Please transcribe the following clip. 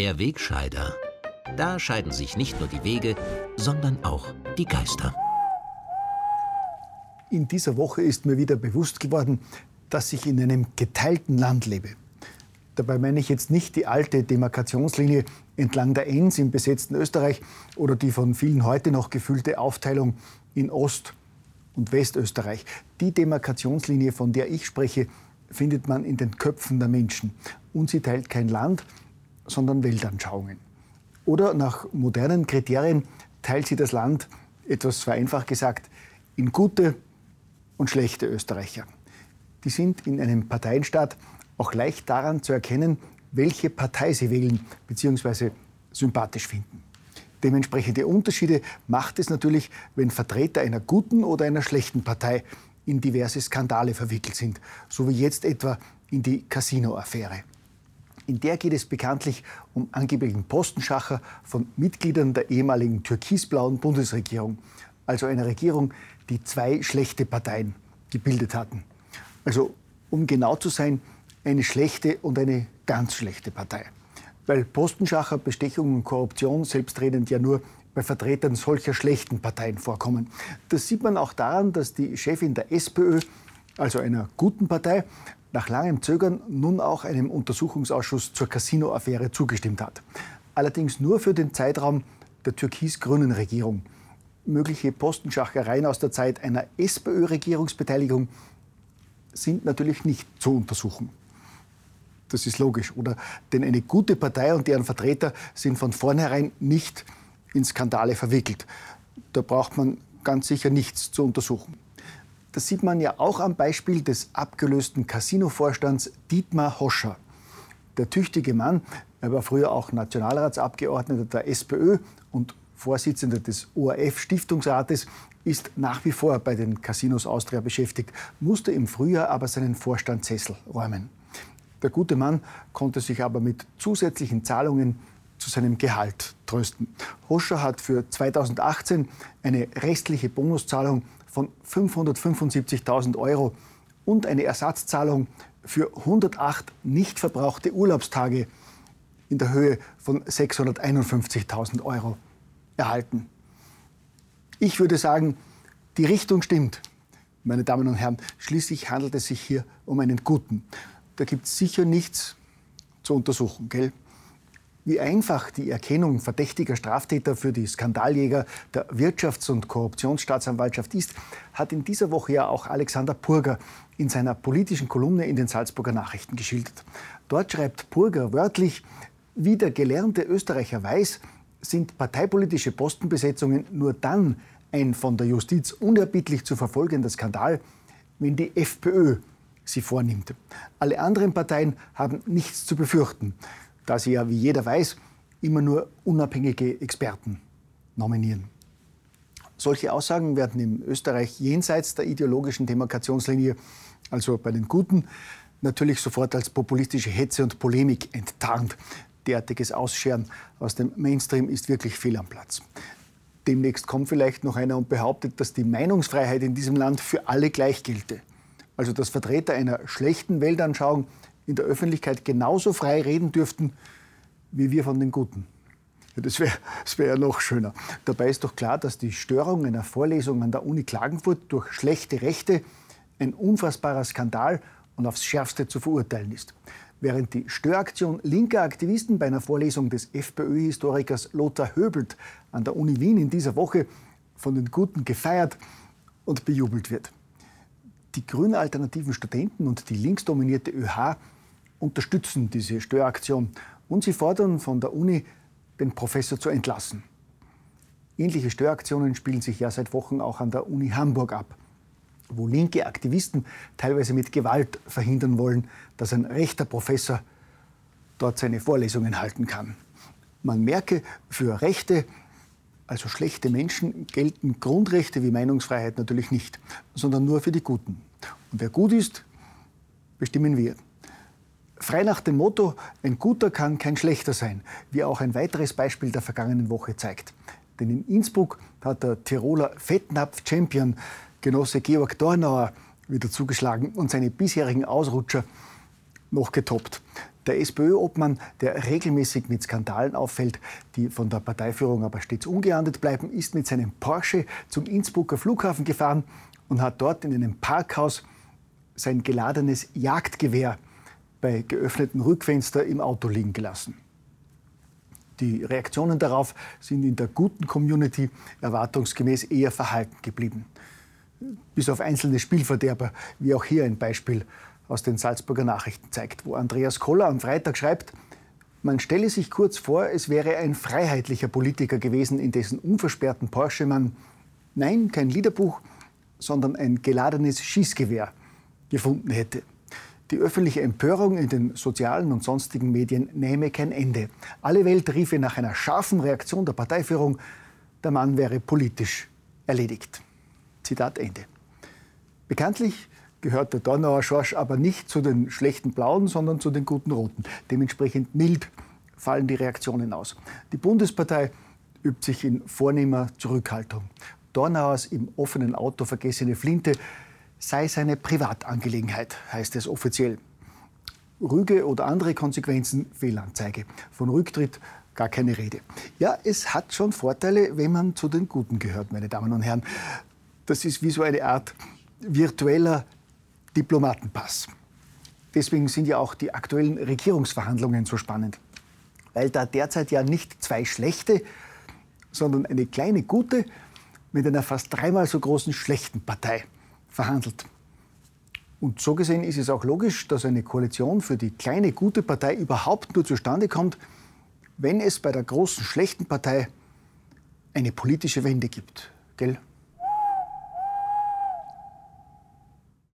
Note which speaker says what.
Speaker 1: Der Wegscheider. Da scheiden sich nicht nur die Wege, sondern auch die Geister.
Speaker 2: In dieser Woche ist mir wieder bewusst geworden, dass ich in einem geteilten Land lebe. Dabei meine ich jetzt nicht die alte Demarkationslinie entlang der Enns im besetzten Österreich oder die von vielen heute noch gefühlte Aufteilung in Ost- und Westösterreich. Die Demarkationslinie, von der ich spreche, findet man in den Köpfen der Menschen. Und sie teilt kein Land, sondern Weltanschauungen. Oder nach modernen Kriterien teilt sie das Land, etwas vereinfacht gesagt, in gute und schlechte Österreicher. Die sind in einem Parteienstaat auch leicht daran zu erkennen, welche Partei sie wählen bzw. sympathisch finden. Dementsprechende Unterschiede macht es natürlich, wenn Vertreter einer guten oder einer schlechten Partei in diverse Skandale verwickelt sind, so wie jetzt etwa in die Casino-Affäre. In der geht es bekanntlich um angeblichen Postenschacher von Mitgliedern der ehemaligen türkisblauen Bundesregierung, also einer Regierung, die zwei schlechte Parteien gebildet hatten. Also um genau zu sein, eine schlechte und eine ganz schlechte Partei. Weil Postenschacher, Bestechung und Korruption selbstredend ja nur bei Vertretern solcher schlechten Parteien vorkommen. Das sieht man auch daran, dass die Chefin der SPÖ, also einer guten Partei, nach langem Zögern nun auch einem Untersuchungsausschuss zur Casino-Affäre zugestimmt hat. Allerdings nur für den Zeitraum der türkis-grünen Regierung. Mögliche Postenschachereien aus der Zeit einer SPÖ-Regierungsbeteiligung sind natürlich nicht zu untersuchen. Das ist logisch, oder? Denn eine gute Partei und deren Vertreter sind von vornherein nicht in Skandale verwickelt. Da braucht man ganz sicher nichts zu untersuchen. Das sieht man ja auch am Beispiel des abgelösten Casino-Vorstands Dietmar Hoscher. Der tüchtige Mann, er war früher auch Nationalratsabgeordneter der SPÖ und Vorsitzender des ORF-Stiftungsrates, ist nach wie vor bei den Casinos Austria beschäftigt, musste im Frühjahr aber seinen Vorstandssessel räumen. Der gute Mann konnte sich aber mit zusätzlichen Zahlungen zu seinem Gehalt trösten. Hoscher hat für 2018 eine restliche Bonuszahlung von 575.000 Euro und eine Ersatzzahlung für 108 nicht verbrauchte Urlaubstage in der Höhe von 651.000 Euro erhalten. Ich würde sagen, die Richtung stimmt. Meine Damen und Herren, schließlich handelt es sich hier um einen guten. Da gibt es sicher nichts zu untersuchen, gell? Wie einfach die Erkennung verdächtiger Straftäter für die Skandaljäger der Wirtschafts- und Korruptionsstaatsanwaltschaft ist, hat in dieser Woche ja auch Alexander Purger in seiner politischen Kolumne in den Salzburger Nachrichten geschildert. Dort schreibt Purger wörtlich, wie der gelernte Österreicher weiß, sind parteipolitische Postenbesetzungen nur dann ein von der Justiz unerbittlich zu verfolgender Skandal, wenn die FPÖ sie vornimmt. Alle anderen Parteien haben nichts zu befürchten, da sie ja, wie jeder weiß, immer nur unabhängige Experten nominieren. Solche Aussagen werden in Österreich jenseits der ideologischen Demarkationslinie, also bei den Guten, natürlich sofort als populistische Hetze und Polemik enttarnt. Derartiges Ausscheren aus dem Mainstream ist wirklich fehl am Platz. Demnächst kommt vielleicht noch einer und behauptet, dass die Meinungsfreiheit in diesem Land für alle gleich gelte. Also dass Vertreter einer schlechten Weltanschauung in der Öffentlichkeit genauso frei reden dürften wie wir von den Guten. Das wäre wär ja noch schöner. Dabei ist doch klar, dass die Störung einer Vorlesung an der Uni Klagenfurt durch schlechte Rechte ein unfassbarer Skandal und aufs Schärfste zu verurteilen ist. Während die Störaktion linker Aktivisten bei einer Vorlesung des FPÖ-Historikers Lothar Höbelt an der Uni Wien in dieser Woche von den Guten gefeiert und bejubelt wird. Die grünen alternativen Studenten und die linksdominierte ÖH unterstützen diese Störaktion und sie fordern von der Uni, den Professor zu entlassen. Ähnliche Störaktionen spielen sich ja seit Wochen auch an der Uni Hamburg ab wo linke Aktivisten teilweise mit Gewalt verhindern wollen, dass ein rechter Professor dort seine Vorlesungen halten kann. Man merke, für Rechte, also schlechte Menschen, gelten Grundrechte wie Meinungsfreiheit natürlich nicht, sondern nur für die Guten. Und wer gut ist, bestimmen wir. Frei nach dem Motto, ein Guter kann kein Schlechter sein, wie auch ein weiteres Beispiel der vergangenen Woche zeigt. Denn in Innsbruck hat der Tiroler Fettnapf-Champion Genosse Georg Dornauer wieder zugeschlagen und seine bisherigen Ausrutscher noch getoppt. Der SPÖ-Obmann, der regelmäßig mit Skandalen auffällt, die von der Parteiführung aber stets ungeahndet bleiben, ist mit seinem Porsche zum Innsbrucker Flughafen gefahren und hat dort in einem Parkhaus sein geladenes Jagdgewehr bei geöffnetem Rückfenster im Auto liegen gelassen. Die Reaktionen darauf sind in der guten Community erwartungsgemäß eher verhalten geblieben. Bis auf einzelne Spielverderber, wie auch hier ein Beispiel aus den Salzburger Nachrichten zeigt, wo Andreas Koller am Freitag schreibt, man stelle sich kurz vor, es wäre ein freiheitlicher Politiker gewesen, in dessen unversperrten Porsche man, nein, kein Liederbuch, sondern ein geladenes Schießgewehr gefunden hätte. Die öffentliche Empörung in den sozialen und sonstigen Medien nähme kein Ende. Alle Welt riefe nach einer scharfen Reaktion der Parteiführung, der Mann wäre politisch erledigt. Zitat Ende. Bekanntlich gehört der Donauer Schorsch aber nicht zu den schlechten Blauen, sondern zu den guten Roten. Dementsprechend mild fallen die Reaktionen aus. Die Bundespartei übt sich in vornehmer Zurückhaltung. Dornauers im offenen Auto vergessene Flinte sei seine Privatangelegenheit, heißt es offiziell. Rüge oder andere Konsequenzen, Fehlanzeige. Von Rücktritt gar keine Rede. Ja, es hat schon Vorteile, wenn man zu den Guten gehört, meine Damen und Herren. Das ist wie so eine Art virtueller Diplomatenpass. Deswegen sind ja auch die aktuellen Regierungsverhandlungen so spannend. Weil da derzeit ja nicht zwei schlechte, sondern eine kleine gute mit einer fast dreimal so großen schlechten Partei verhandelt. Und so gesehen ist es auch logisch, dass eine Koalition für die kleine gute Partei überhaupt nur zustande kommt, wenn es bei der großen schlechten Partei eine politische Wende gibt. Gell?